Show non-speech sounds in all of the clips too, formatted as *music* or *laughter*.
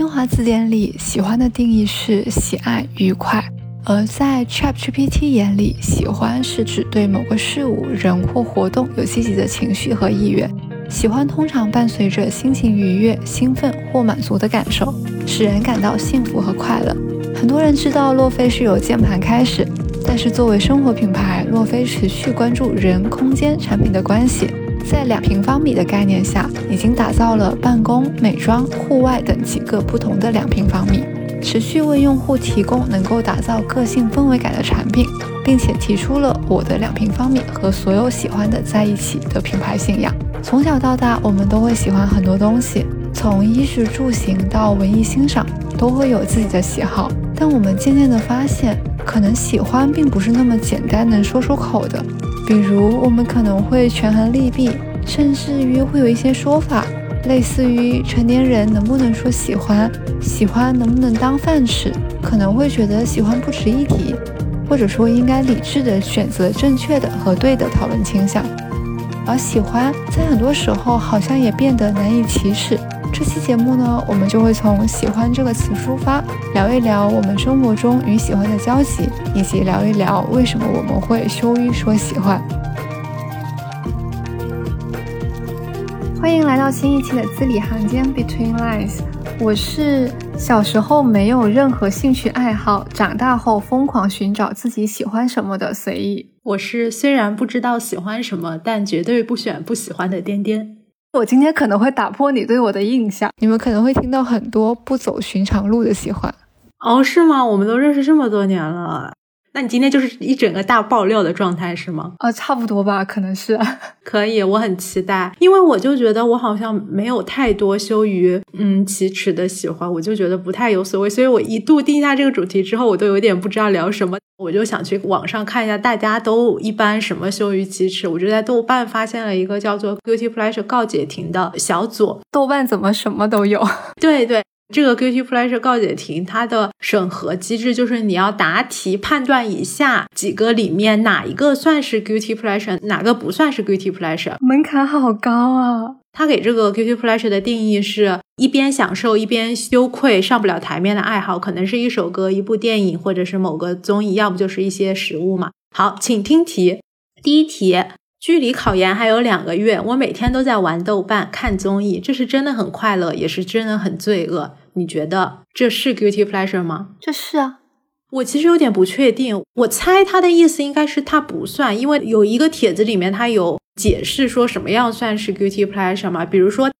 新华字典里，喜欢的定义是喜爱、愉快；而在 ChatGPT 眼里，喜欢是指对某个事物、人或活动有积极的情绪和意愿。喜欢通常伴随着心情愉悦、兴奋或满足的感受，使人感到幸福和快乐。很多人知道洛菲是由键盘开始，但是作为生活品牌，洛菲持续关注人、空间、产品的关系。在两平方米的概念下，已经打造了办公、美妆、户外等几个不同的两平方米，持续为用户提供能够打造个性氛围感的产品，并且提出了“我的两平方米和所有喜欢的在一起”的品牌信仰。从小到大，我们都会喜欢很多东西，从衣食住行到文艺欣赏，都会有自己的喜好。但我们渐渐地发现，可能喜欢并不是那么简单能说出口的。比如，我们可能会权衡利弊，甚至于会有一些说法，类似于成年人能不能说喜欢，喜欢能不能当饭吃，可能会觉得喜欢不值一提，或者说应该理智的选择正确的和对的讨论倾向。而喜欢在很多时候好像也变得难以启齿。这期节目呢，我们就会从喜欢这个词出发，聊一聊我们生活中与喜欢的交集，以及聊一聊为什么我们会羞于说喜欢。欢迎来到新一期的字里行间 Between Lines，我是小时候没有任何兴趣爱好，长大后疯狂寻找自己喜欢什么的随意。我是虽然不知道喜欢什么，但绝对不选不喜欢的颠颠。我今天可能会打破你对我的印象，你们可能会听到很多不走寻常路的喜欢。哦，是吗？我们都认识这么多年了。那你今天就是一整个大爆料的状态是吗？啊，差不多吧，可能是。*laughs* 可以，我很期待，因为我就觉得我好像没有太多羞于嗯启齿的喜欢，我就觉得不太有所谓，所以我一度定下这个主题之后，我都有点不知道聊什么，我就想去网上看一下大家都一般什么羞于启齿，我就在豆瓣发现了一个叫做 Beauty Pleasure 告解亭的小组，豆瓣怎么什么都有？对 *laughs* 对。这个 guilty pleasure 告解亭，它的审核机制就是你要答题判断以下几个里面哪一个算是 guilty pleasure，哪个不算是 guilty pleasure，门槛好高啊！他给这个 guilty pleasure 的定义是一边享受一边羞愧上不了台面的爱好，可能是一首歌、一部电影，或者是某个综艺，要不就是一些食物嘛。好，请听题。第一题，距离考研还有两个月，我每天都在玩豆瓣、看综艺，这是真的很快乐，也是真的很罪恶。你觉得这是 guilty pleasure 吗？这是啊，我其实有点不确定。我猜他的意思应该是他不算，因为有一个帖子里面他有解释说什么样算是 guilty pleasure 嘛。比如说，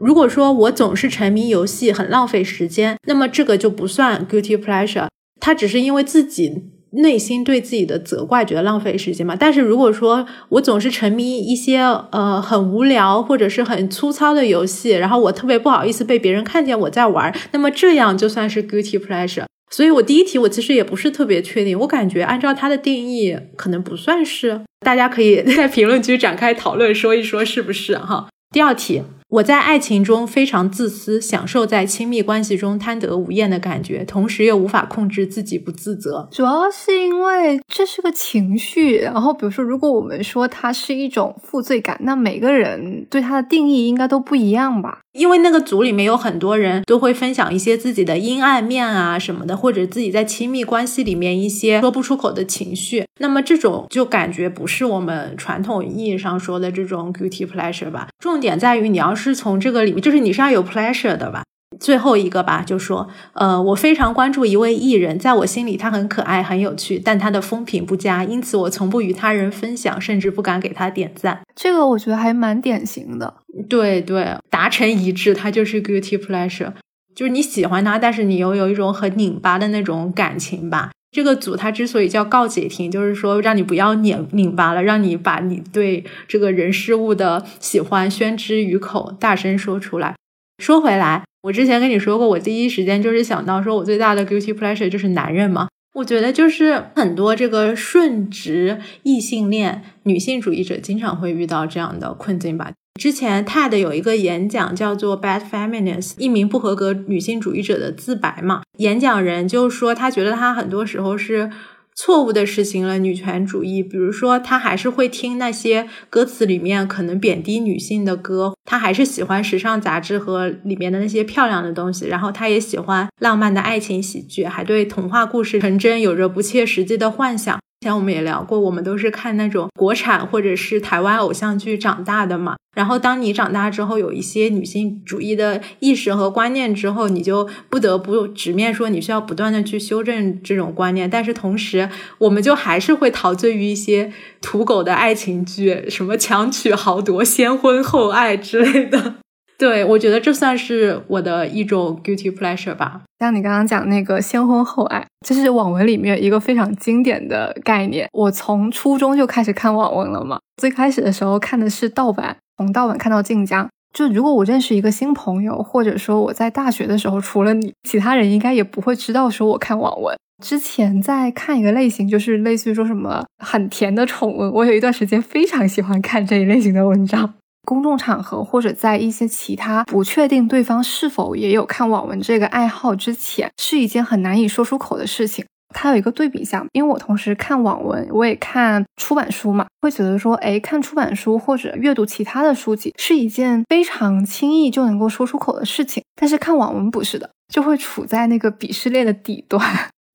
如果说我总是沉迷游戏，很浪费时间，那么这个就不算 guilty pleasure。他只是因为自己。内心对自己的责怪，觉得浪费时间嘛。但是如果说我总是沉迷一些呃很无聊或者是很粗糙的游戏，然后我特别不好意思被别人看见我在玩，那么这样就算是 guilty pleasure。所以我第一题我其实也不是特别确定，我感觉按照它的定义可能不算是。大家可以在评论区展开讨论，说一说是不是哈。第二题。我在爱情中非常自私，享受在亲密关系中贪得无厌的感觉，同时又无法控制自己不自责。主要是因为这是个情绪。然后，比如说，如果我们说它是一种负罪感，那每个人对它的定义应该都不一样吧？因为那个组里面有很多人都会分享一些自己的阴暗面啊什么的，或者自己在亲密关系里面一些说不出口的情绪。那么这种就感觉不是我们传统意义上说的这种 guilty pleasure 吧？重点在于你要。是从这个里面，就是你是要有 pleasure 的吧？最后一个吧，就说，呃，我非常关注一位艺人，在我心里他很可爱、很有趣，但他的风评不佳，因此我从不与他人分享，甚至不敢给他点赞。这个我觉得还蛮典型的。对对，达成一致，他就是 guilty pleasure，就是你喜欢他，但是你又有一种很拧巴的那种感情吧。这个组它之所以叫告解亭，就是说让你不要拧拧巴了，让你把你对这个人事物的喜欢宣之于口，大声说出来。说回来，我之前跟你说过，我第一时间就是想到说我最大的 guilty pleasure 就是男人嘛。我觉得就是很多这个顺直异性恋女性主义者经常会遇到这样的困境吧。之前 TED 有一个演讲叫做 Bad Feminist，一名不合格女性主义者的自白嘛。演讲人就说他觉得他很多时候是错误的实行了女权主义，比如说他还是会听那些歌词里面可能贬低女性的歌，他还是喜欢时尚杂志和里面的那些漂亮的东西，然后他也喜欢浪漫的爱情喜剧，还对童话故事成真有着不切实际的幻想。之前我们也聊过，我们都是看那种国产或者是台湾偶像剧长大的嘛。然后当你长大之后，有一些女性主义的意识和观念之后，你就不得不直面说，你需要不断的去修正这种观念。但是同时，我们就还是会陶醉于一些土狗的爱情剧，什么强取豪夺、先婚后爱之类的。对，我觉得这算是我的一种 guilty pleasure 吧。像你刚刚讲那个先婚后爱，这是网文里面一个非常经典的概念。我从初中就开始看网文了嘛，最开始的时候看的是盗版，从盗版看到晋江。就如果我认识一个新朋友，或者说我在大学的时候，除了你，其他人应该也不会知道说我看网文。之前在看一个类型，就是类似于说什么很甜的宠文，我有一段时间非常喜欢看这一类型的文章。公众场合或者在一些其他不确定对方是否也有看网文这个爱好之前，是一件很难以说出口的事情。它有一个对比项，因为我同时看网文，我也看出版书嘛，会觉得说，哎，看出版书或者阅读其他的书籍是一件非常轻易就能够说出口的事情，但是看网文不是的，就会处在那个鄙视链的底端。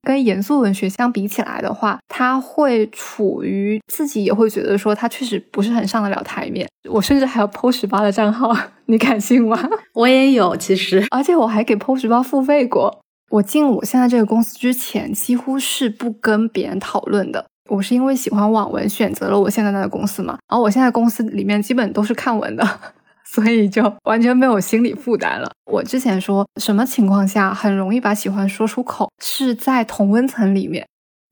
跟严肃文学相比起来的话，他会处于自己也会觉得说他确实不是很上得了台面。我甚至还有 PO 十八的账号，你敢信吗？我也有，其实，而且我还给 PO 十八付费过。我进我现在这个公司之前，几乎是不跟别人讨论的。我是因为喜欢网文，选择了我现在的公司嘛。然后我现在公司里面基本都是看文的。所以就完全没有心理负担了。我之前说什么情况下很容易把喜欢说出口，是在同温层里面。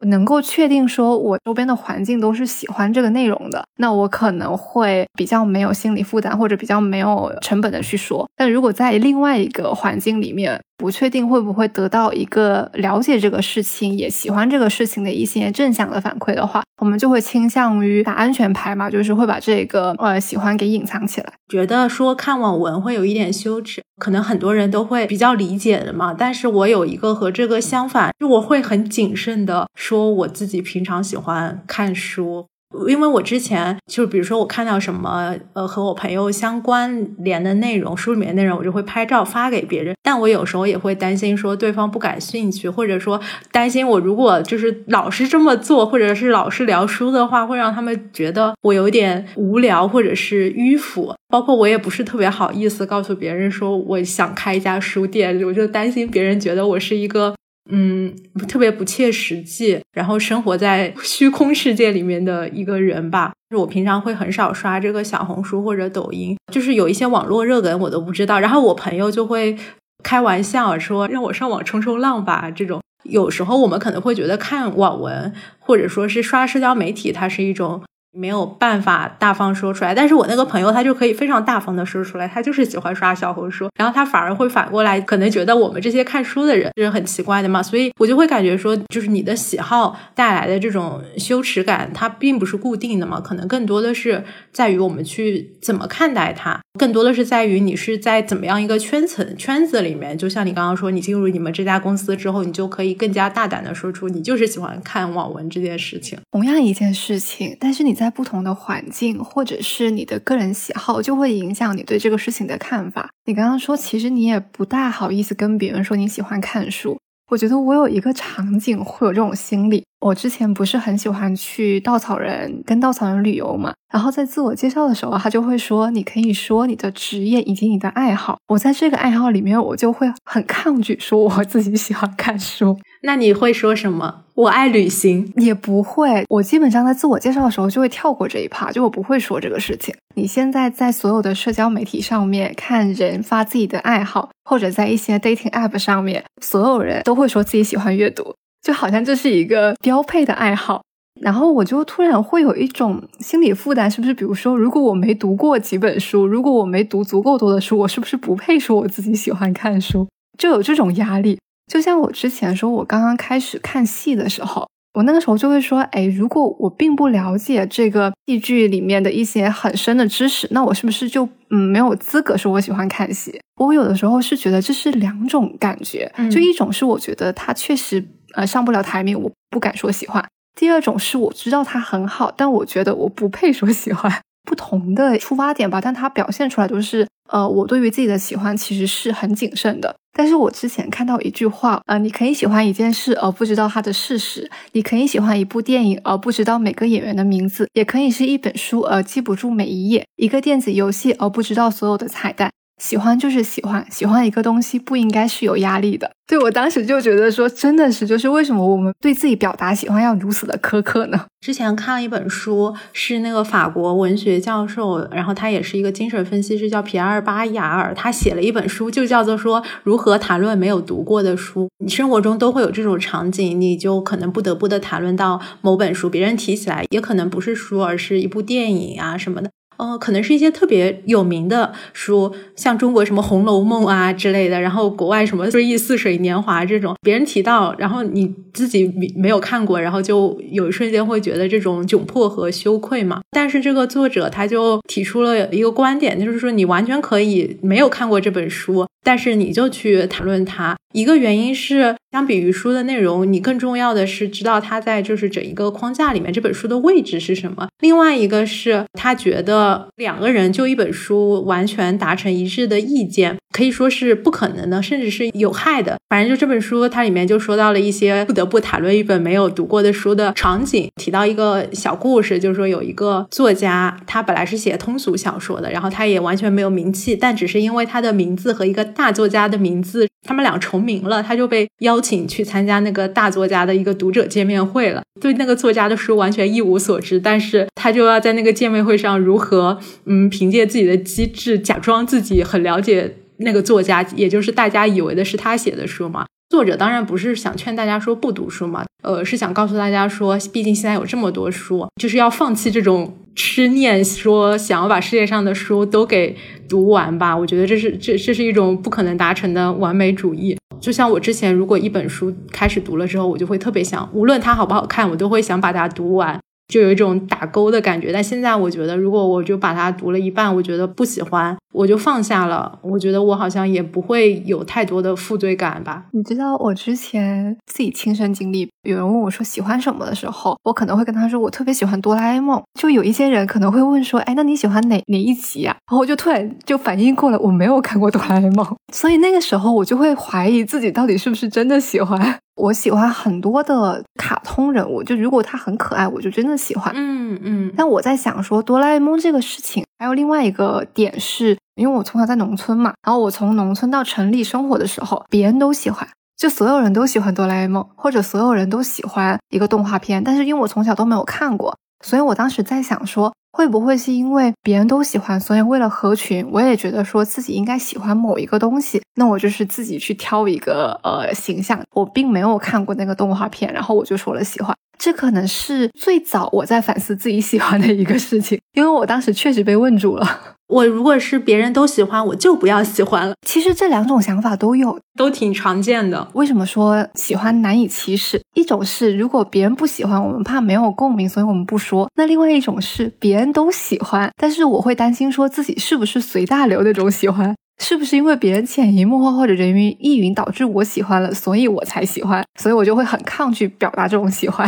能够确定说我周边的环境都是喜欢这个内容的，那我可能会比较没有心理负担，或者比较没有成本的去说。但如果在另外一个环境里面，不确定会不会得到一个了解这个事情，也喜欢这个事情的一些正向的反馈的话，我们就会倾向于打安全牌嘛，就是会把这个呃喜欢给隐藏起来。觉得说看网文会有一点羞耻，可能很多人都会比较理解的嘛。但是我有一个和这个相反，就我会很谨慎的说我自己平常喜欢看书。因为我之前就比如说我看到什么呃和我朋友相关联的内容，书里面内容，我就会拍照发给别人。但我有时候也会担心说对方不感兴趣，或者说担心我如果就是老是这么做，或者是老是聊书的话，会让他们觉得我有点无聊或者是迂腐。包括我也不是特别好意思告诉别人说我想开一家书店，我就担心别人觉得我是一个。嗯，特别不切实际，然后生活在 *laughs* 虚空世界里面的一个人吧。就是我平常会很少刷这个小红书或者抖音，就是有一些网络热梗我都不知道。然后我朋友就会开玩笑说让我上网冲冲浪吧。这种有时候我们可能会觉得看网文或者说是刷社交媒体，它是一种。没有办法大方说出来，但是我那个朋友他就可以非常大方的说出来，他就是喜欢刷小红书，然后他反而会反过来可能觉得我们这些看书的人是很奇怪的嘛，所以我就会感觉说，就是你的喜好带来的这种羞耻感，它并不是固定的嘛，可能更多的是在于我们去怎么看待它，更多的是在于你是在怎么样一个圈层圈子里面，就像你刚刚说，你进入你们这家公司之后，你就可以更加大胆的说出你就是喜欢看网文这件事情，同样一件事情，但是你在。在不同的环境，或者是你的个人喜好，就会影响你对这个事情的看法。你刚刚说，其实你也不大好意思跟别人说你喜欢看书。我觉得我有一个场景会有这种心理。我之前不是很喜欢去稻草人跟稻草人旅游嘛，然后在自我介绍的时候，他就会说你可以说你的职业以及你的爱好。我在这个爱好里面，我就会很抗拒说我自己喜欢看书。*laughs* 那你会说什么？我爱旅行，也不会。我基本上在自我介绍的时候就会跳过这一趴，就我不会说这个事情。你现在在所有的社交媒体上面看人发自己的爱好，或者在一些 dating app 上面，所有人都会说自己喜欢阅读。就好像这是一个标配的爱好，然后我就突然会有一种心理负担，是不是？比如说，如果我没读过几本书，如果我没读足够多的书，我是不是不配说我自己喜欢看书？就有这种压力。就像我之前说，我刚刚开始看戏的时候，我那个时候就会说，哎，如果我并不了解这个戏剧里面的一些很深的知识，那我是不是就嗯没有资格说我喜欢看戏？我有的时候是觉得这是两种感觉，就一种是我觉得它确实。呃，上不了台面，我不敢说喜欢。第二种是我知道它很好，但我觉得我不配说喜欢。不同的出发点吧，但它表现出来就是，呃，我对于自己的喜欢其实是很谨慎的。但是我之前看到一句话，呃，你可以喜欢一件事而不知道它的事实，你可以喜欢一部电影而不知道每个演员的名字，也可以是一本书而记不住每一页，一个电子游戏而不知道所有的彩蛋。喜欢就是喜欢，喜欢一个东西不应该是有压力的。对我当时就觉得说，真的是，就是为什么我们对自己表达喜欢要如此的苛刻呢？之前看了一本书，是那个法国文学教授，然后他也是一个精神分析师，叫皮埃尔巴雅尔，他写了一本书，就叫做说如何谈论没有读过的书。你生活中都会有这种场景，你就可能不得不的谈论到某本书，别人提起来，也可能不是书，而是一部电影啊什么的。呃，可能是一些特别有名的书，像中国什么《红楼梦》啊之类的，然后国外什么《追忆似水年华》这种，别人提到，然后你自己没有看过，然后就有一瞬间会觉得这种窘迫和羞愧嘛。但是这个作者他就提出了一个观点，就是说你完全可以没有看过这本书。但是你就去谈论它，一个原因是相比于书的内容，你更重要的是知道它在就是整一个框架里面这本书的位置是什么。另外一个是他觉得两个人就一本书完全达成一致的意见，可以说是不可能的，甚至是有害的。反正就这本书，它里面就说到了一些不得不谈论一本没有读过的书的场景，提到一个小故事，就是说有一个作家，他本来是写通俗小说的，然后他也完全没有名气，但只是因为他的名字和一个。大作家的名字，他们俩重名了，他就被邀请去参加那个大作家的一个读者见面会了。对那个作家的书完全一无所知，但是他就要在那个见面会上如何，嗯，凭借自己的机智，假装自己很了解那个作家，也就是大家以为的是他写的书嘛。作者当然不是想劝大家说不读书嘛，呃，是想告诉大家说，毕竟现在有这么多书，就是要放弃这种痴念，说想要把世界上的书都给读完吧。我觉得这是这这是一种不可能达成的完美主义。就像我之前，如果一本书开始读了之后，我就会特别想，无论它好不好看，我都会想把它读完。就有一种打勾的感觉，但现在我觉得，如果我就把它读了一半，我觉得不喜欢，我就放下了。我觉得我好像也不会有太多的负罪感吧。你知道，我之前自己亲身经历，有人问我说喜欢什么的时候，我可能会跟他说我特别喜欢哆啦 A 梦。就有一些人可能会问说，哎，那你喜欢哪哪一集呀？然后我就突然就反应过来，我没有看过哆啦 A 梦，所以那个时候我就会怀疑自己到底是不是真的喜欢。我喜欢很多的卡通人物，就如果他很可爱，我就真的喜欢。嗯嗯。但我在想说，哆啦 A 梦这个事情，还有另外一个点是，因为我从小在农村嘛，然后我从农村到城里生活的时候，别人都喜欢，就所有人都喜欢哆啦 A 梦，或者所有人都喜欢一个动画片。但是因为我从小都没有看过，所以我当时在想说。会不会是因为别人都喜欢，所以为了合群，我也觉得说自己应该喜欢某一个东西，那我就是自己去挑一个呃形象。我并没有看过那个动画片，然后我就说了喜欢。这可能是最早我在反思自己喜欢的一个事情，因为我当时确实被问住了。我如果是别人都喜欢，我就不要喜欢了。其实这两种想法都有，都挺常见的。为什么说喜欢难以启齿？一种是如果别人不喜欢，我们怕没有共鸣，所以我们不说。那另外一种是别人都喜欢，但是我会担心说自己是不是随大流那种喜欢，是不是因为别人潜移默化或者人云亦云导致我喜欢了，所以我才喜欢，所以我就会很抗拒表达这种喜欢。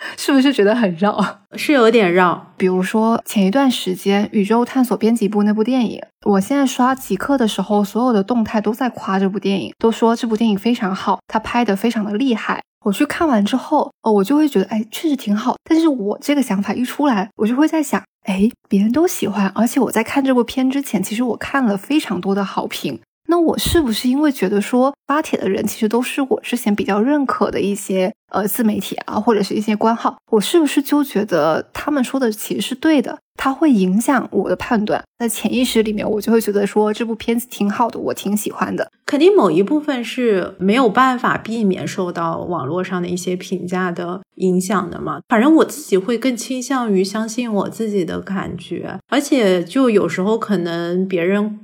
*laughs* 是不是觉得很绕？*laughs* 是有点绕。比如说前一段时间《宇宙探索编辑部》那部电影，我现在刷极客的时候，所有的动态都在夸这部电影，都说这部电影非常好，他拍的非常的厉害。我去看完之后，哦，我就会觉得，哎，确实挺好。但是我这个想法一出来，我就会在想，哎，别人都喜欢，而且我在看这部片之前，其实我看了非常多的好评。那我是不是因为觉得说发帖的人其实都是我之前比较认可的一些呃自媒体啊，或者是一些官号，我是不是就觉得他们说的其实是对的？它会影响我的判断，在潜意识里面，我就会觉得说这部片子挺好的，我挺喜欢的。肯定某一部分是没有办法避免受到网络上的一些评价的影响的嘛。反正我自己会更倾向于相信我自己的感觉，而且就有时候可能别人。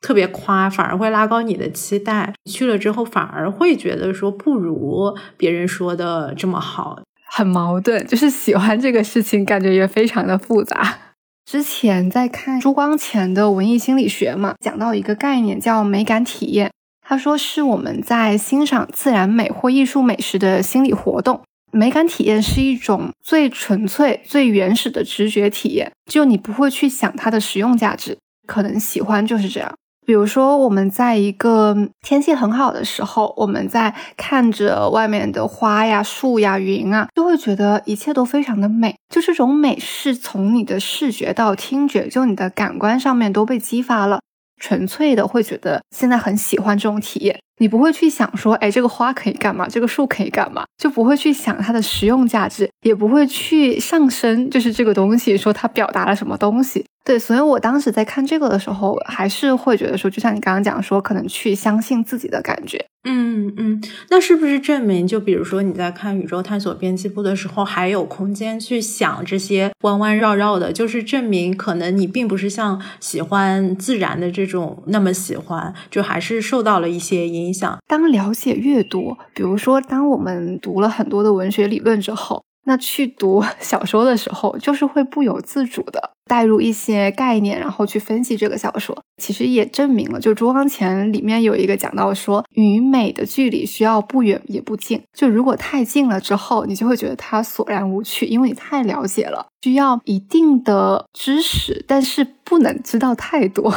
特别夸，反而会拉高你的期待。去了之后，反而会觉得说不如别人说的这么好，很矛盾。就是喜欢这个事情，感觉也非常的复杂。之前在看朱光潜的文艺心理学嘛，讲到一个概念叫美感体验。他说是我们在欣赏自然美或艺术美时的心理活动。美感体验是一种最纯粹、最原始的直觉体验，就你不会去想它的实用价值，可能喜欢就是这样。比如说，我们在一个天气很好的时候，我们在看着外面的花呀、树呀、云啊，就会觉得一切都非常的美。就这种美是从你的视觉到听觉，就你的感官上面都被激发了，纯粹的会觉得现在很喜欢这种体验。你不会去想说，哎，这个花可以干嘛？这个树可以干嘛？就不会去想它的实用价值，也不会去上升，就是这个东西说它表达了什么东西。对，所以我当时在看这个的时候，还是会觉得说，就像你刚刚讲说，可能去相信自己的感觉。嗯嗯，那是不是证明，就比如说你在看宇宙探索编辑部的时候，还有空间去想这些弯弯绕绕的，就是证明可能你并不是像喜欢自然的这种那么喜欢，就还是受到了一些影响。当了解越多，比如说当我们读了很多的文学理论之后。那去读 *laughs* 小说的时候，就是会不由自主的带入一些概念，然后去分析这个小说。其实也证明了，就《朱光潜》里面有一个讲到说，与美的距离需要不远也不近。就如果太近了之后，你就会觉得它索然无趣，因为你太了解了，需要一定的知识，但是不能知道太多。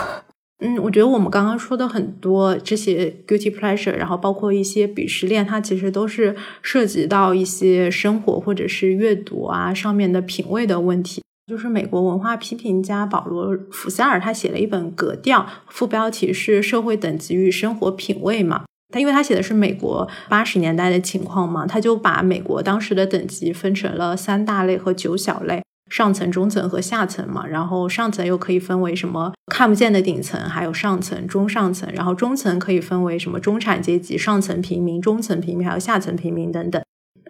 嗯，我觉得我们刚刚说的很多这些 guilty pleasure，然后包括一些鄙视链，它其实都是涉及到一些生活或者是阅读啊上面的品味的问题。就是美国文化批评家保罗·福塞尔他写了一本《格调》，副标题是《社会等级与生活品味》嘛。他因为他写的是美国八十年代的情况嘛，他就把美国当时的等级分成了三大类和九小类。上层、中层和下层嘛，然后上层又可以分为什么看不见的顶层，还有上层、中上层，然后中层可以分为什么中产阶级、上层平民、中层平民，还有下层平民等等。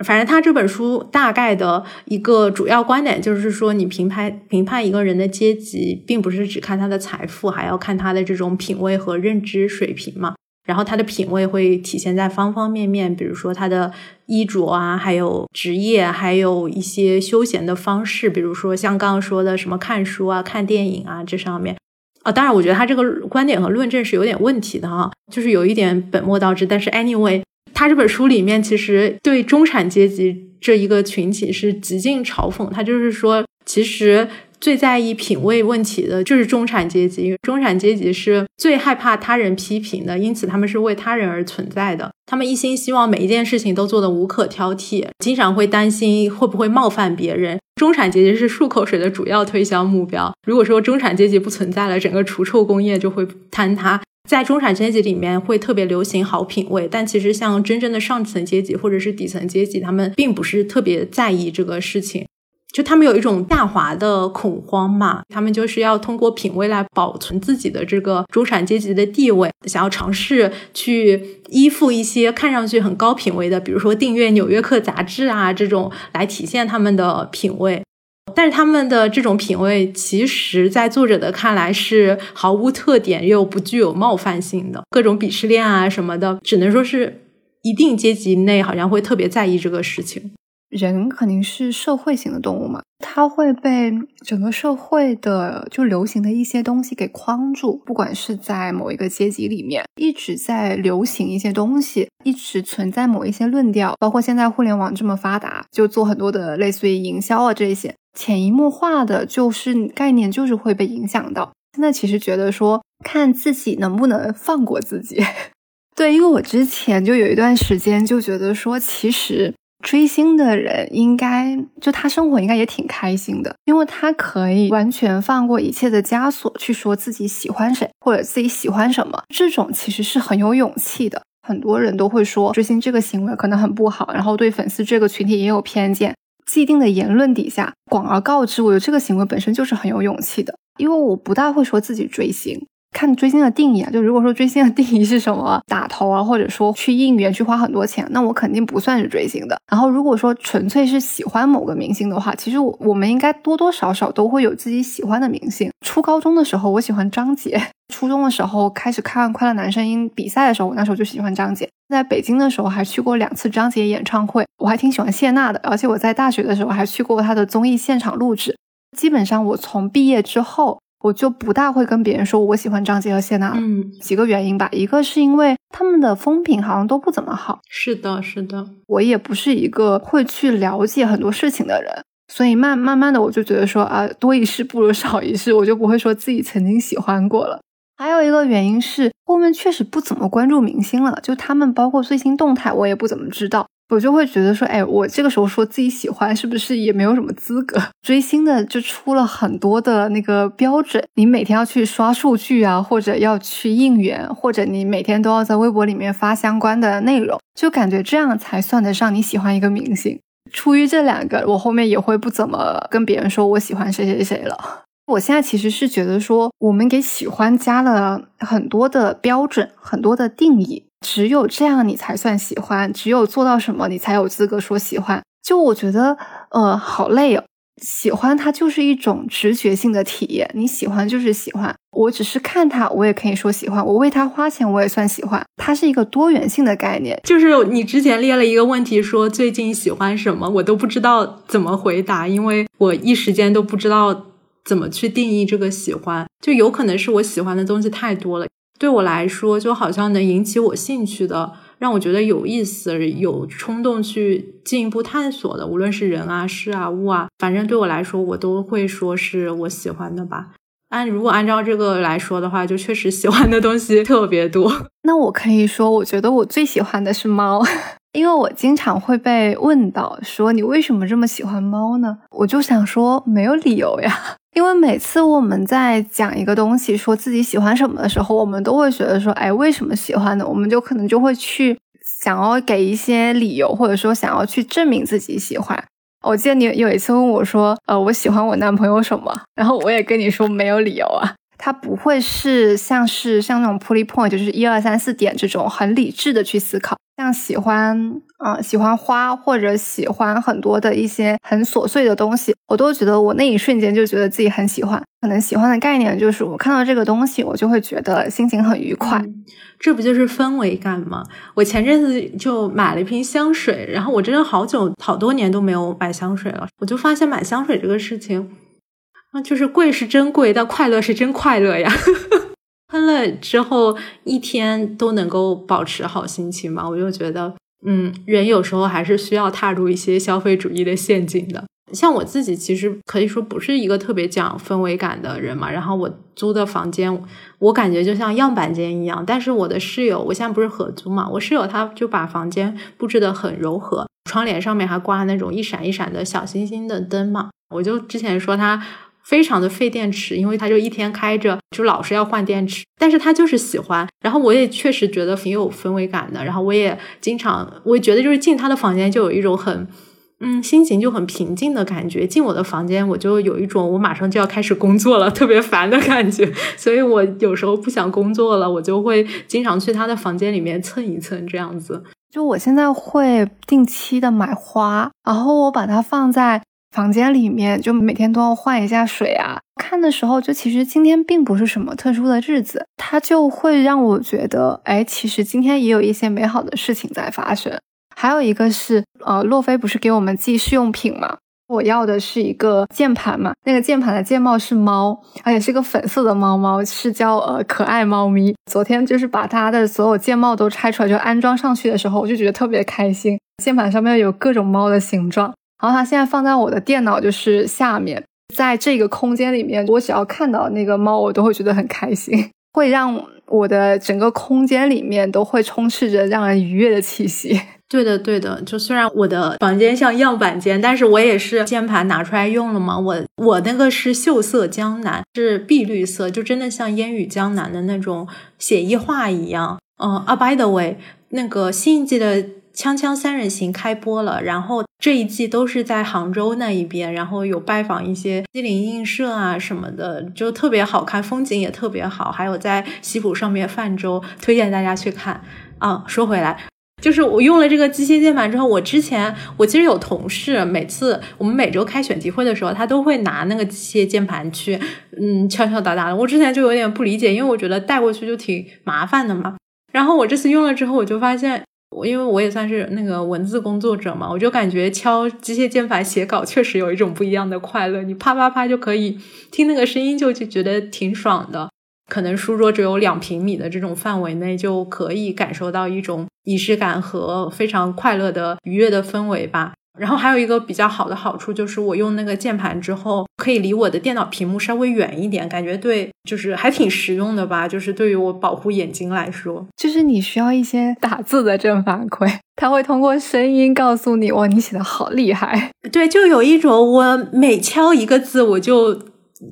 反正他这本书大概的一个主要观点就是说，你评判评判一个人的阶级，并不是只看他的财富，还要看他的这种品味和认知水平嘛。然后他的品味会体现在方方面面，比如说他的衣着啊，还有职业，还有一些休闲的方式，比如说像刚刚说的什么看书啊、看电影啊这上面啊。当然，我觉得他这个观点和论证是有点问题的哈，就是有一点本末倒置。但是 anyway，他这本书里面其实对中产阶级这一个群体是极尽嘲讽，他就是说其实。最在意品味问题的就是中产阶级，因为中产阶级是最害怕他人批评的，因此他们是为他人而存在的。他们一心希望每一件事情都做得无可挑剔，经常会担心会不会冒犯别人。中产阶级是漱口水的主要推销目标。如果说中产阶级不存在了，整个除臭工业就会坍塌。在中产阶级里面会特别流行好品味，但其实像真正的上层阶级或者是底层阶级，他们并不是特别在意这个事情。就他们有一种下滑的恐慌嘛，他们就是要通过品味来保存自己的这个中产阶级的地位，想要尝试去依附一些看上去很高品位的，比如说订阅《纽约客》杂志啊这种来体现他们的品味。但是他们的这种品味，其实在作者的看来是毫无特点又不具有冒犯性的，各种鄙视链啊什么的，只能说是一定阶级内好像会特别在意这个事情。人肯定是社会型的动物嘛，它会被整个社会的就流行的一些东西给框住。不管是在某一个阶级里面，一直在流行一些东西，一直存在某一些论调，包括现在互联网这么发达，就做很多的类似于营销啊这些，潜移默化的就是概念就是会被影响到。现在其实觉得说，看自己能不能放过自己。*laughs* 对，因为我之前就有一段时间就觉得说，其实。追星的人应该就他生活应该也挺开心的，因为他可以完全放过一切的枷锁，去说自己喜欢谁或者自己喜欢什么。这种其实是很有勇气的。很多人都会说追星这个行为可能很不好，然后对粉丝这个群体也有偏见。既定的言论底下广而告之，我觉得这个行为本身就是很有勇气的。因为我不大会说自己追星。看追星的定义啊，就如果说追星的定义是什么 *laughs* 打头啊，或者说去应援去花很多钱，那我肯定不算是追星的。然后如果说纯粹是喜欢某个明星的话，其实我我们应该多多少少都会有自己喜欢的明星。初高中的时候我喜欢张杰，*laughs* 初中的时候开始看《快乐男声音》比赛的时候，我那时候就喜欢张杰。在北京的时候还去过两次张杰演唱会，我还挺喜欢谢娜的，而且我在大学的时候还去过她的综艺现场录制。基本上我从毕业之后。我就不大会跟别人说我喜欢张杰和谢娜。嗯，几个原因吧，一个是因为他们的风评好像都不怎么好。是的，是的，我也不是一个会去了解很多事情的人，所以慢慢慢的我就觉得说啊，多一事不如少一事，我就不会说自己曾经喜欢过了。还有一个原因是后面确实不怎么关注明星了，就他们包括最新动态我也不怎么知道。我就会觉得说，哎，我这个时候说自己喜欢，是不是也没有什么资格？追星的就出了很多的那个标准，你每天要去刷数据啊，或者要去应援，或者你每天都要在微博里面发相关的内容，就感觉这样才算得上你喜欢一个明星。出于这两个，我后面也会不怎么跟别人说我喜欢谁谁谁了。我现在其实是觉得说，我们给喜欢加了很多的标准，很多的定义。只有这样，你才算喜欢。只有做到什么，你才有资格说喜欢。就我觉得，呃，好累哦。喜欢它就是一种直觉性的体验，你喜欢就是喜欢。我只是看它，我也可以说喜欢。我为它花钱，我也算喜欢。它是一个多元性的概念。就是你之前列了一个问题，说最近喜欢什么，我都不知道怎么回答，因为我一时间都不知道怎么去定义这个喜欢。就有可能是我喜欢的东西太多了。对我来说，就好像能引起我兴趣的，让我觉得有意思、有冲动去进一步探索的，无论是人啊、事啊、物啊，反正对我来说，我都会说是我喜欢的吧。按如果按照这个来说的话，就确实喜欢的东西特别多。*laughs* 那我可以说，我觉得我最喜欢的是猫，*laughs* 因为我经常会被问到说你为什么这么喜欢猫呢？我就想说没有理由呀。因为每次我们在讲一个东西，说自己喜欢什么的时候，我们都会觉得说，哎，为什么喜欢呢？我们就可能就会去想要给一些理由，或者说想要去证明自己喜欢。我记得你有一次问我说，呃，我喜欢我男朋友什么？然后我也跟你说没有理由啊，他不会是像是像那种 pulley point，就是一二三四点这种很理智的去思考。像喜欢啊，喜欢花或者喜欢很多的一些很琐碎的东西，我都觉得我那一瞬间就觉得自己很喜欢。可能喜欢的概念就是我看到这个东西，我就会觉得心情很愉快。这不就是氛围感吗？我前阵子就买了一瓶香水，然后我真的好久好多年都没有买香水了，我就发现买香水这个事情，啊，就是贵是真贵，但快乐是真快乐呀。*laughs* 喷了之后一天都能够保持好心情嘛？我就觉得，嗯，人有时候还是需要踏入一些消费主义的陷阱的。像我自己其实可以说不是一个特别讲氛围感的人嘛。然后我租的房间，我感觉就像样板间一样。但是我的室友，我现在不是合租嘛？我室友他就把房间布置的很柔和，窗帘上面还挂那种一闪一闪的小星星的灯嘛。我就之前说他。非常的费电池，因为他就一天开着，就老是要换电池。但是他就是喜欢，然后我也确实觉得挺有氛围感的。然后我也经常，我觉得就是进他的房间就有一种很，嗯，心情就很平静的感觉。进我的房间，我就有一种我马上就要开始工作了，特别烦的感觉。所以我有时候不想工作了，我就会经常去他的房间里面蹭一蹭，这样子。就我现在会定期的买花，然后我把它放在。房间里面就每天都要换一下水啊。看的时候，就其实今天并不是什么特殊的日子，它就会让我觉得，哎，其实今天也有一些美好的事情在发生。还有一个是，呃，洛菲不是给我们寄试用品吗？我要的是一个键盘嘛，那个键盘的键帽是猫，而且是个粉色的猫猫，是叫呃可爱猫咪。昨天就是把它的所有键帽都拆出来就安装上去的时候，我就觉得特别开心。键盘上面有各种猫的形状。然后它现在放在我的电脑就是下面，在这个空间里面，我只要看到那个猫，我都会觉得很开心，会让我的整个空间里面都会充斥着让人愉悦的气息。*laughs* 对的，对的。就虽然我的房间像样板间，但是我也是键盘拿出来用了嘛。我我那个是秀色江南，是碧绿色，就真的像烟雨江南的那种写意画一样。嗯啊，by the way，那个新一季的。锵锵三人行开播了，然后这一季都是在杭州那一边，然后有拜访一些西泠印社啊什么的，就特别好看，风景也特别好。还有在西浦上面泛舟，推荐大家去看啊。说回来，就是我用了这个机械键盘之后，我之前我其实有同事，每次我们每周开选题会的时候，他都会拿那个机械键盘去嗯敲敲打打的。我之前就有点不理解，因为我觉得带过去就挺麻烦的嘛。然后我这次用了之后，我就发现。我因为我也算是那个文字工作者嘛，我就感觉敲机械键盘写稿确实有一种不一样的快乐。你啪啪啪就可以听那个声音，就就觉得挺爽的。可能书桌只有两平米的这种范围内，就可以感受到一种仪式感和非常快乐的愉悦的氛围吧。然后还有一个比较好的好处就是，我用那个键盘之后，可以离我的电脑屏幕稍微远一点，感觉对，就是还挺实用的吧。就是对于我保护眼睛来说，就是你需要一些打字的正反馈，它会通过声音告诉你，哇，你写的好厉害。对，就有一种我每敲一个字，我就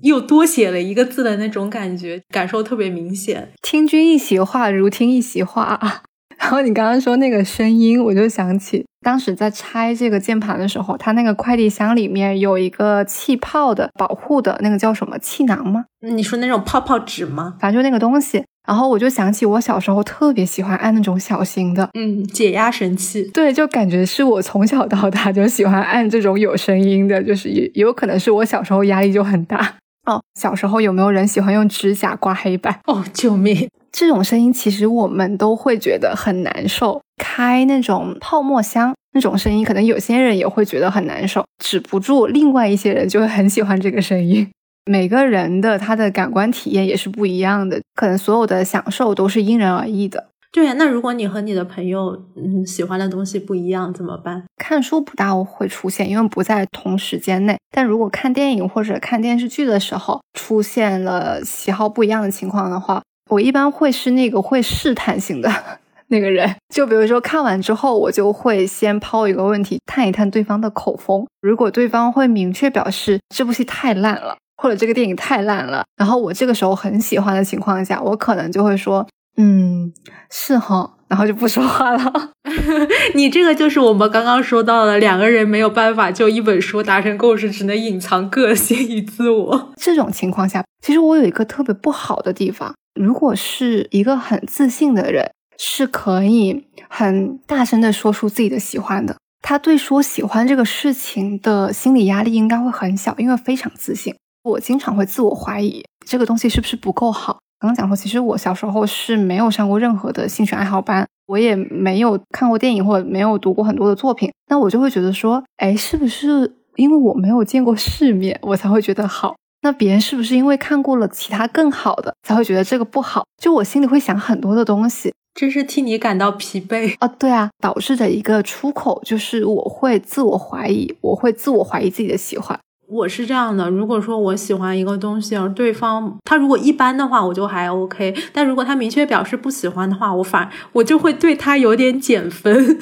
又多写了一个字的那种感觉，感受特别明显。听君一席话，如听一席话。然后你刚刚说那个声音，我就想起当时在拆这个键盘的时候，它那个快递箱里面有一个气泡的保护的那个叫什么气囊吗？你说那种泡泡纸吗？反正就那个东西。然后我就想起我小时候特别喜欢按那种小型的，嗯，解压神器。对，就感觉是我从小到大就喜欢按这种有声音的，就是也也有可能是我小时候压力就很大。哦，小时候有没有人喜欢用指甲刮黑板？哦，救命！这种声音其实我们都会觉得很难受。开那种泡沫箱那种声音，可能有些人也会觉得很难受，止不住另外一些人就会很喜欢这个声音。*laughs* 每个人的他的感官体验也是不一样的，可能所有的享受都是因人而异的。对呀，那如果你和你的朋友嗯喜欢的东西不一样怎么办？看书不大会出现，因为不在同时间内。但如果看电影或者看电视剧的时候出现了喜好不一样的情况的话，我一般会是那个会试探性的 *laughs* 那个人。就比如说看完之后，我就会先抛一个问题，探一探对方的口风。如果对方会明确表示这部戏太烂了，或者这个电影太烂了，然后我这个时候很喜欢的情况下，我可能就会说。嗯，是哈，然后就不说话了。*laughs* 你这个就是我们刚刚说到的，两个人没有办法就一本书达成共识，只能隐藏个性与自我。这种情况下，其实我有一个特别不好的地方。如果是一个很自信的人，是可以很大声的说出自己的喜欢的。他对说喜欢这个事情的心理压力应该会很小，因为非常自信。我经常会自我怀疑，这个东西是不是不够好。刚刚讲说，其实我小时候是没有上过任何的兴趣爱好班，我也没有看过电影或者没有读过很多的作品，那我就会觉得说，哎，是不是因为我没有见过世面，我才会觉得好？那别人是不是因为看过了其他更好的，才会觉得这个不好？就我心里会想很多的东西，真是替你感到疲惫啊！对啊，导致的一个出口就是我会自我怀疑，我会自我怀疑自己的喜欢。我是这样的，如果说我喜欢一个东西，而对方他如果一般的话，我就还 OK；但如果他明确表示不喜欢的话，我反我就会对他有点减分。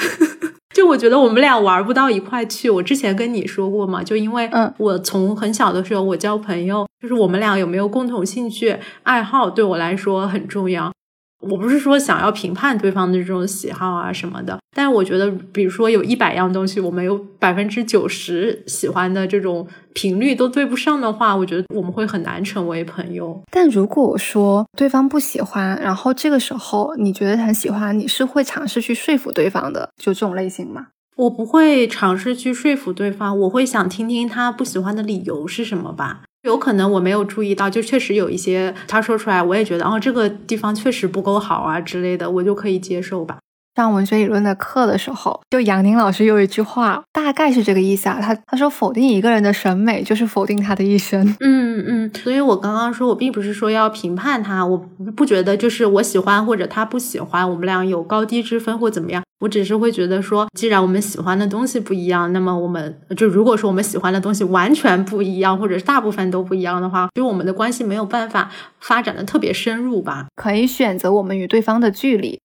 就我觉得我们俩玩不到一块去。我之前跟你说过嘛，就因为嗯，我从很小的时候我交朋友，就是我们俩有没有共同兴趣爱好，对我来说很重要。我不是说想要评判对方的这种喜好啊什么的，但是我觉得，比如说有一百样东西，我们有百分之九十喜欢的这种频率都对不上的话，我觉得我们会很难成为朋友。但如果说对方不喜欢，然后这个时候你觉得很喜欢，你是会尝试去说服对方的，就这种类型吗？我不会尝试去说服对方，我会想听听他不喜欢的理由是什么吧。有可能我没有注意到，就确实有一些他说出来，我也觉得哦，这个地方确实不够好啊之类的，我就可以接受吧。上文学理论的课的时候，就杨宁老师有一句话，大概是这个意思啊。他他说否定一个人的审美，就是否定他的一生。嗯嗯，所以我刚刚说我并不是说要评判他，我不觉得就是我喜欢或者他不喜欢，我们俩有高低之分或怎么样。我只是会觉得说，既然我们喜欢的东西不一样，那么我们就如果说我们喜欢的东西完全不一样，或者是大部分都不一样的话，就我们的关系没有办法发展的特别深入吧。可以选择我们与对方的距离。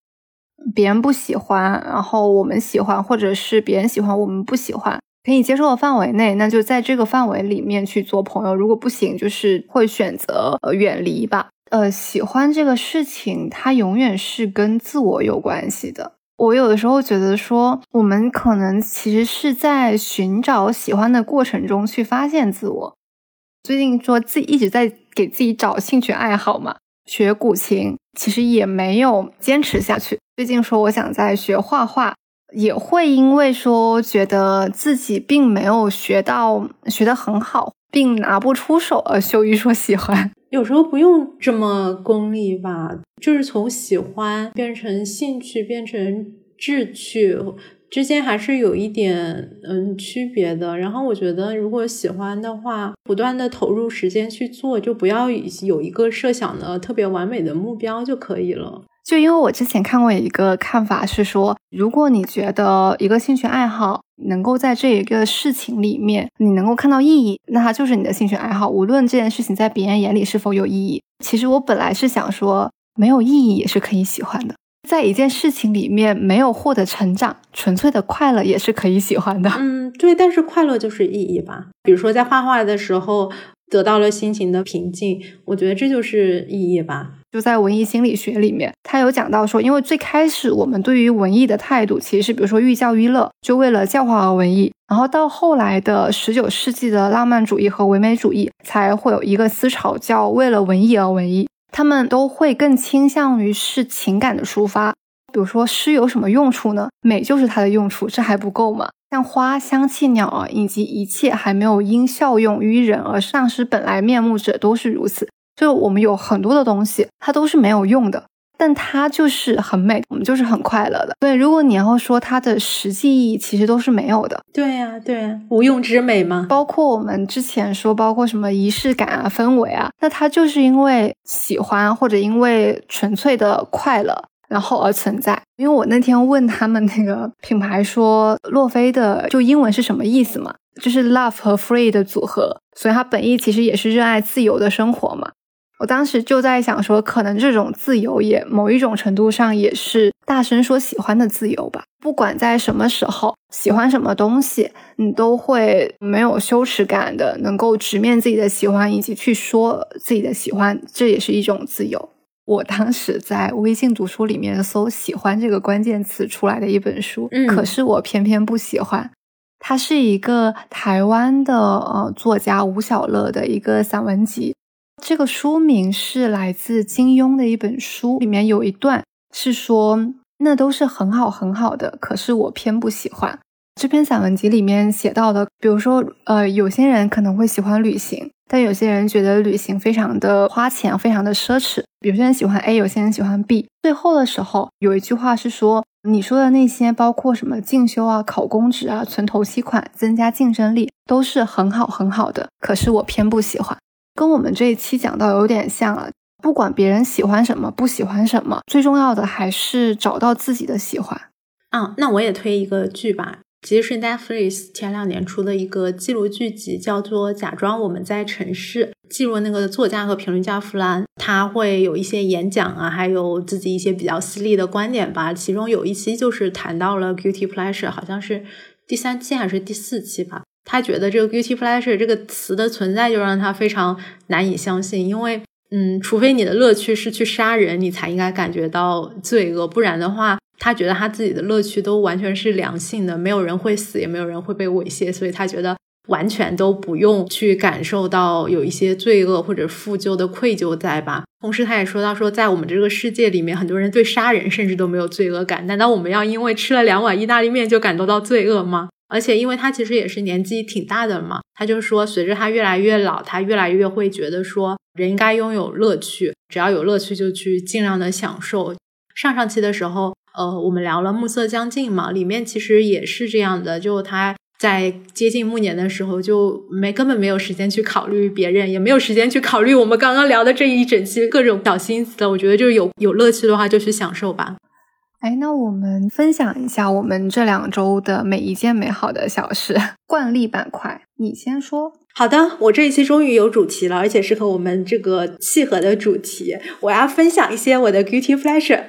别人不喜欢，然后我们喜欢，或者是别人喜欢我们不喜欢，可以接受的范围内，那就在这个范围里面去做朋友。如果不行，就是会选择呃远离吧。呃，喜欢这个事情，它永远是跟自我有关系的。我有的时候觉得说，我们可能其实是在寻找喜欢的过程中去发现自我。最近说自己一直在给自己找兴趣爱好嘛。学古琴其实也没有坚持下去。最近说我想再学画画，也会因为说觉得自己并没有学到学得很好，并拿不出手而羞于说喜欢。有时候不用这么功利吧，就是从喜欢变成兴趣，变成志趣之间还是有一点嗯区别的。然后我觉得，如果喜欢的话，不断的投入时间去做，就不要有一个设想的特别完美的目标就可以了。就因为我之前看过一个看法是说，如果你觉得一个兴趣爱好能够在这一个事情里面你能够看到意义，那它就是你的兴趣爱好，无论这件事情在别人眼里是否有意义。其实我本来是想说，没有意义也是可以喜欢的，在一件事情里面没有获得成长，纯粹的快乐也是可以喜欢的。嗯，对，但是快乐就是意义吧。比如说在画画的时候得到了心情的平静，我觉得这就是意义吧。就在文艺心理学里面，他有讲到说，因为最开始我们对于文艺的态度，其实是比如说寓教于乐，就为了教化而文艺。然后到后来的十九世纪的浪漫主义和唯美主义，才会有一个思潮叫为了文艺而文艺。他们都会更倾向于是情感的抒发。比如说诗有什么用处呢？美就是它的用处，这还不够吗？像花、香气、鸟儿以及一切还没有因效用于人而丧失本来面目者，都是如此。就我们有很多的东西，它都是没有用的，但它就是很美，我们就是很快乐的。对，如果你要说它的实际意义，其实都是没有的。对呀，对，无用之美嘛？包括我们之前说，包括什么仪式感啊、氛围啊，那它就是因为喜欢或者因为纯粹的快乐，然后而存在。因为我那天问他们那个品牌说，洛菲的就英文是什么意思嘛？就是 love 和 free 的组合，所以它本意其实也是热爱自由的生活嘛。我当时就在想说，可能这种自由也某一种程度上也是大声说喜欢的自由吧。不管在什么时候喜欢什么东西，你都会没有羞耻感的，能够直面自己的喜欢，以及去说自己的喜欢，这也是一种自由。我当时在微信读书里面搜“喜欢”这个关键词出来的一本书，可是我偏偏不喜欢。它是一个台湾的呃作家吴小乐的一个散文集。这个书名是来自金庸的一本书，里面有一段是说：“那都是很好很好的，可是我偏不喜欢。”这篇散文集里面写到的，比如说，呃，有些人可能会喜欢旅行，但有些人觉得旅行非常的花钱，非常的奢侈。有些人喜欢 A，有些人喜欢 B。最后的时候，有一句话是说：“你说的那些，包括什么进修啊、考公职啊、存头期款、增加竞争力，都是很好很好的，可是我偏不喜欢。”跟我们这一期讲到有点像啊，不管别人喜欢什么，不喜欢什么，最重要的还是找到自己的喜欢。啊，那我也推一个剧吧，其实是 Netflix 前两年出的一个记录剧集，叫做《假装我们在城市》，记录那个作家和评论家弗兰，他会有一些演讲啊，还有自己一些比较犀利的观点吧。其中有一期就是谈到了 guilty pleasure，好像是第三期还是第四期吧。他觉得这个 guilty pleasure 这个词的存在就让他非常难以相信，因为，嗯，除非你的乐趣是去杀人，你才应该感觉到罪恶，不然的话，他觉得他自己的乐趣都完全是良性的，没有人会死，也没有人会被猥亵，所以他觉得完全都不用去感受到有一些罪恶或者负疚的愧疚在吧。同时，他也说到说，在我们这个世界里面，很多人对杀人甚至都没有罪恶感，难道我们要因为吃了两碗意大利面就感受到罪恶吗？而且，因为他其实也是年纪挺大的嘛，他就说，随着他越来越老，他越来越会觉得说，人应该拥有乐趣，只要有乐趣就去尽量的享受。上上期的时候，呃，我们聊了暮色将近嘛，里面其实也是这样的，就他在接近暮年的时候，就没根本没有时间去考虑别人，也没有时间去考虑我们刚刚聊的这一整期各种小心思的。我觉得就是有有乐趣的话，就去享受吧。哎，那我们分享一下我们这两周的每一件美好的小事。*laughs* 惯例板块，你先说。好的，我这一期终于有主题了，而且是和我们这个契合的主题。我要分享一些我的 guilty pleasure。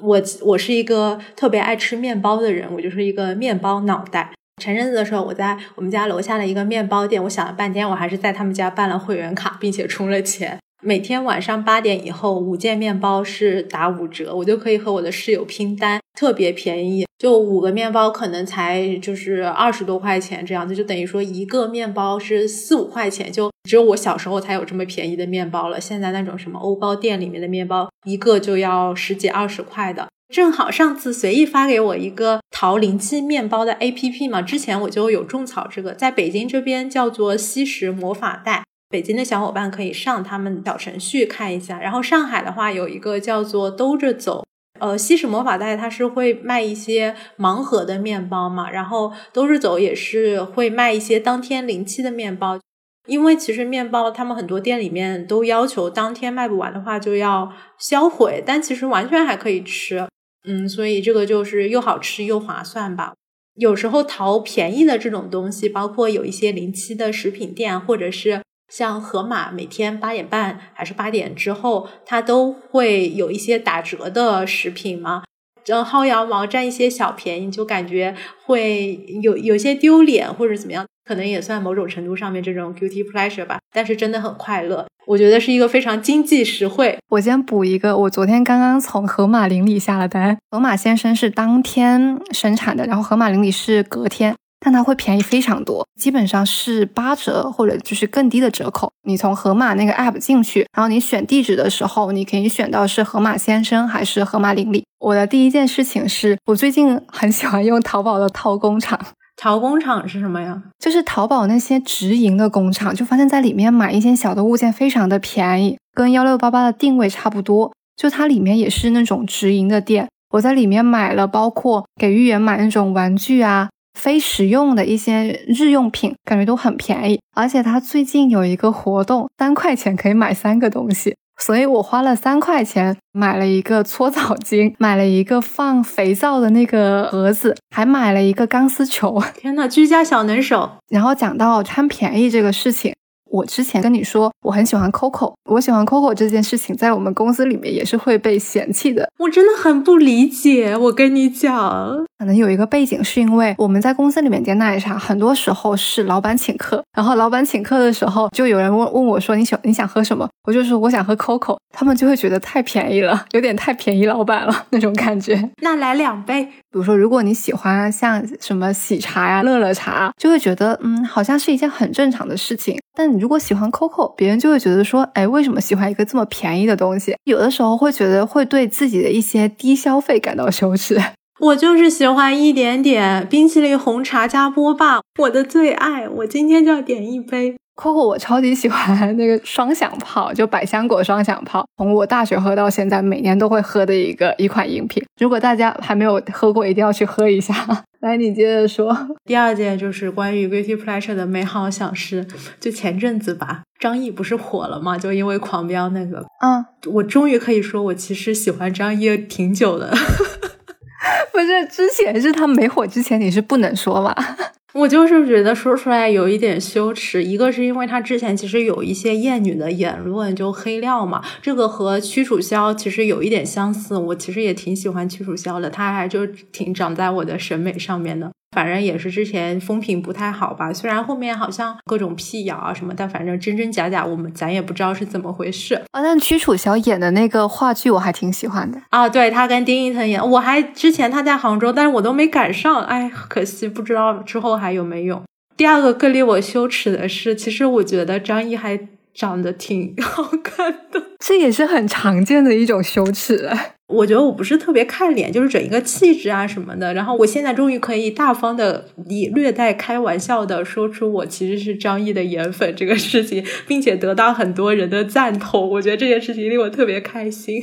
我我是一个特别爱吃面包的人，我就是一个面包脑袋。前阵子的时候，我在我们家楼下的一个面包店，我想了半天，我还是在他们家办了会员卡，并且充了钱。每天晚上八点以后，五件面包是打五折，我就可以和我的室友拼单，特别便宜，就五个面包可能才就是二十多块钱这样子，就等于说一个面包是四五块钱，就只有我小时候才有这么便宜的面包了。现在那种什么欧包店里面的面包，一个就要十几二十块的。正好上次随意发给我一个淘零七面包的 A P P 嘛，之前我就有种草这个，在北京这边叫做西食魔法袋。北京的小伙伴可以上他们小程序看一下，然后上海的话有一个叫做兜着走，呃，西式魔法袋它是会卖一些盲盒的面包嘛，然后都是走也是会卖一些当天临期的面包，因为其实面包他们很多店里面都要求当天卖不完的话就要销毁，但其实完全还可以吃，嗯，所以这个就是又好吃又划算吧。有时候淘便宜的这种东西，包括有一些临期的食品店，或者是。像盒马每天八点半还是八点之后，它都会有一些打折的食品嘛。嗯，薅羊毛占一些小便宜，就感觉会有有些丢脸或者怎么样，可能也算某种程度上面这种 guilty pleasure 吧。但是真的很快乐，我觉得是一个非常经济实惠。我先补一个，我昨天刚刚从盒马邻里下了单，盒马先生是当天生产的，然后盒马邻里是隔天。但它会便宜非常多，基本上是八折或者就是更低的折扣。你从盒马那个 app 进去，然后你选地址的时候，你可以选到是盒马先生还是盒马邻里。我的第一件事情是我最近很喜欢用淘宝的淘工厂。淘工厂是什么呀？就是淘宝那些直营的工厂，就发现在里面买一些小的物件非常的便宜，跟幺六八八的定位差不多。就它里面也是那种直营的店，我在里面买了，包括给芋圆买那种玩具啊。非实用的一些日用品，感觉都很便宜，而且它最近有一个活动，三块钱可以买三个东西，所以我花了三块钱买了一个搓澡巾，买了一个放肥皂的那个盒子，还买了一个钢丝球。*laughs* 天呐，居家小能手！然后讲到贪便宜这个事情。我之前跟你说我很喜欢 Coco，我喜欢 Coco 这件事情在我们公司里面也是会被嫌弃的。我真的很不理解。我跟你讲，可能有一个背景是因为我们在公司里面点奶茶，很多时候是老板请客，然后老板请客的时候，就有人问问我说你想你想喝什么，我就说我想喝 Coco，他们就会觉得太便宜了，有点太便宜老板了那种感觉。那来两杯。比如说，如果你喜欢像什么喜茶呀、乐乐茶，就会觉得嗯，好像是一件很正常的事情。但如果喜欢 Coco，别人就会觉得说，哎，为什么喜欢一个这么便宜的东西？有的时候会觉得会对自己的一些低消费感到羞耻。*laughs* 我就是喜欢一点点冰淇淋红茶加波霸，我的最爱。我今天就要点一杯。Coco，我超级喜欢那个双响炮，就百香果双响炮，从我大学喝到现在，每年都会喝的一个一款饮品。如果大家还没有喝过，一定要去喝一下。*laughs* 来，你接着说。第二件就是关于 Guilty Pleasure 的美好小事，就前阵子吧，张译不是火了嘛？就因为狂飙那个，嗯，我终于可以说我其实喜欢张译挺久的。*laughs* 不是，之前是他没火之前，你是不能说嘛？我就是觉得说出来有一点羞耻，一个是因为他之前其实有一些厌女的言论，就黑料嘛，这个和屈楚萧其实有一点相似，我其实也挺喜欢屈楚萧的，他还就挺长在我的审美上面的。反正也是之前风评不太好吧，虽然后面好像各种辟谣啊什么，但反正真真假假，我们咱也不知道是怎么回事啊。但屈楚萧演的那个话剧我还挺喜欢的啊，对他跟丁一腾演，我还之前他在杭州，但是我都没赶上，哎，可惜，不知道之后还有没有。第二个更令我羞耻的是，其实我觉得张译还长得挺 *laughs* 好看的，这也是很常见的一种羞耻。我觉得我不是特别看脸，就是整一个气质啊什么的。然后我现在终于可以大方的以略带开玩笑的说出我其实是张译的颜粉这个事情，并且得到很多人的赞同。我觉得这件事情令我特别开心。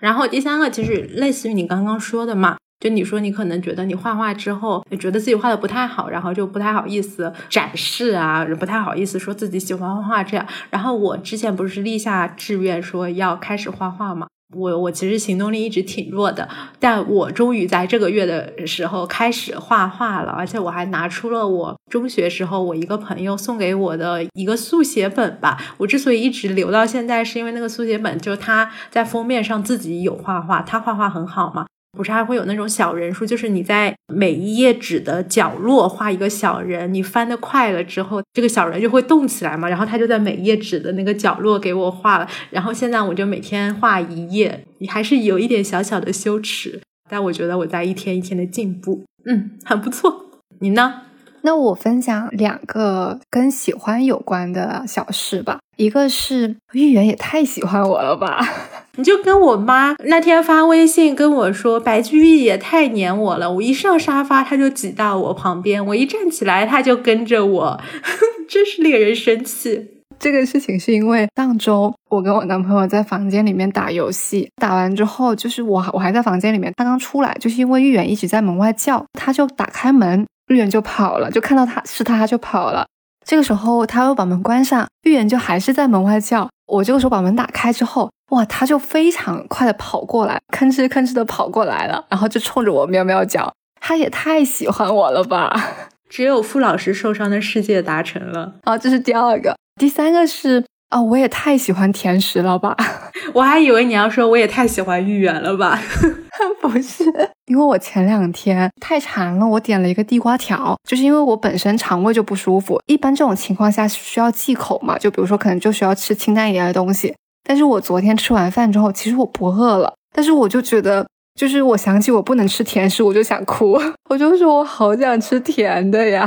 然后第三个其实类似于你刚刚说的嘛，就你说你可能觉得你画画之后，觉得自己画的不太好，然后就不太好意思展示啊，不太好意思说自己喜欢画画这样。然后我之前不是立下志愿说要开始画画嘛。我我其实行动力一直挺弱的，但我终于在这个月的时候开始画画了，而且我还拿出了我中学时候我一个朋友送给我的一个速写本吧。我之所以一直留到现在，是因为那个速写本就他在封面上自己有画画，他画画很好嘛。不是还会有那种小人书，就是你在每一页纸的角落画一个小人，你翻的快了之后，这个小人就会动起来嘛。然后他就在每一页纸的那个角落给我画了。然后现在我就每天画一页，你还是有一点小小的羞耻，但我觉得我在一天一天的进步，嗯，很不错。你呢？那我分享两个跟喜欢有关的小事吧。一个是玉圆也太喜欢我了吧？你就跟我妈那天发微信跟我说，白居易也太黏我了。我一上沙发，他就挤到我旁边；我一站起来，他就跟着我，*laughs* 真是令人生气。这个事情是因为上周我跟我男朋友在房间里面打游戏，打完之后就是我我还在房间里面，他刚出来，就是因为玉远一直在门外叫，他就打开门，玉远就跑了，就看到他是他就跑了。这个时候他又把门关上，玉远就还是在门外叫。我这个时候把门打开之后，哇，他就非常快的跑过来，吭哧吭哧的跑过来了，然后就冲着我喵喵叫。他也太喜欢我了吧！*laughs* 只有傅老师受伤的世界达成了啊，这是第二个，第三个是啊，我也太喜欢甜食了吧！我还以为你要说我也太喜欢芋圆了吧？*laughs* 不是，因为我前两天太馋了，我点了一个地瓜条，就是因为我本身肠胃就不舒服，一般这种情况下需要忌口嘛，就比如说可能就需要吃清淡一点的东西。但是我昨天吃完饭之后，其实我不饿了，但是我就觉得。就是我想起我不能吃甜食，我就想哭。*laughs* 我就说我好想吃甜的呀。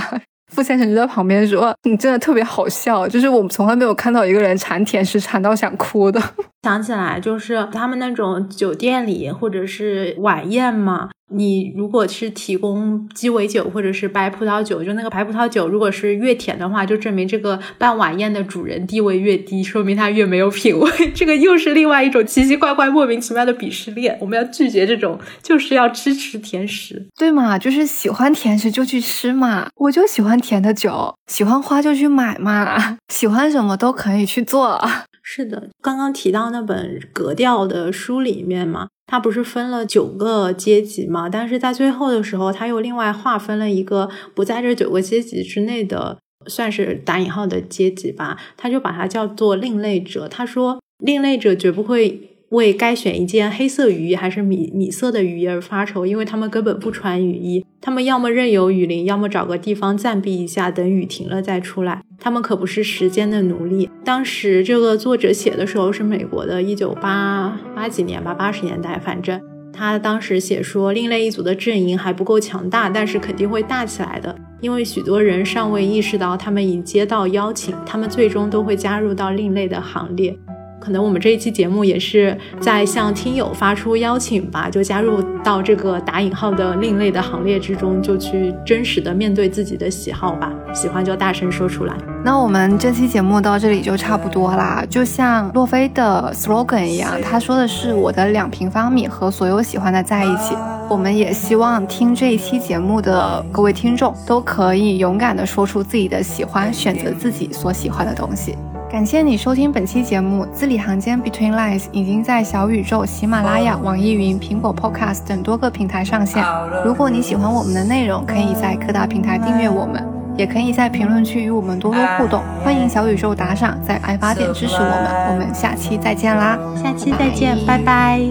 傅先生就在旁边说：“你真的特别好笑。”就是我们从来没有看到一个人馋甜食馋到想哭的。想起来就是他们那种酒店里或者是晚宴嘛。你如果是提供鸡尾酒或者是白葡萄酒，就那个白葡萄酒，如果是越甜的话，就证明这个办晚宴的主人地位越低，说明他越没有品味。*laughs* 这个又是另外一种奇奇怪怪、莫名其妙的鄙视链。我们要拒绝这种，就是要支持甜食，对嘛？就是喜欢甜食就去吃嘛。我就喜欢甜的酒，喜欢花就去买嘛，喜欢什么都可以去做。是的，刚刚提到那本格调的书里面嘛。它不是分了九个阶级嘛？但是在最后的时候，他又另外划分了一个不在这九个阶级之内的，算是打引号的阶级吧。他就把它叫做另类者。他说，另类者绝不会。为该选一件黑色雨衣还是米米色的雨衣而发愁，因为他们根本不穿雨衣，他们要么任由雨淋，要么找个地方暂避一下，等雨停了再出来。他们可不是时间的奴隶。当时这个作者写的时候是美国的一九八八几年吧，八十年代，反正他当时写说，另类一族的阵营还不够强大，但是肯定会大起来的，因为许多人尚未意识到他们已接到邀请，他们最终都会加入到另类的行列。可能我们这一期节目也是在向听友发出邀请吧，就加入到这个打引号的另类的行列之中，就去真实的面对自己的喜好吧，喜欢就大声说出来。那我们这期节目到这里就差不多啦，就像洛菲的 slogan 一样，他说的是我的两平方米和所有喜欢的在一起。我们也希望听这一期节目的各位听众都可以勇敢的说出自己的喜欢，选择自己所喜欢的东西。感谢你收听本期节目，《字里行间 Between Lines》已经在小宇宙、喜马拉雅、网易云、苹果 Podcast 等多个平台上线。如果你喜欢我们的内容，可以在各大平台订阅我们，也可以在评论区与我们多多互动。欢迎小宇宙打赏，在爱发电支持我们。我们下期再见啦！下期再见，拜拜。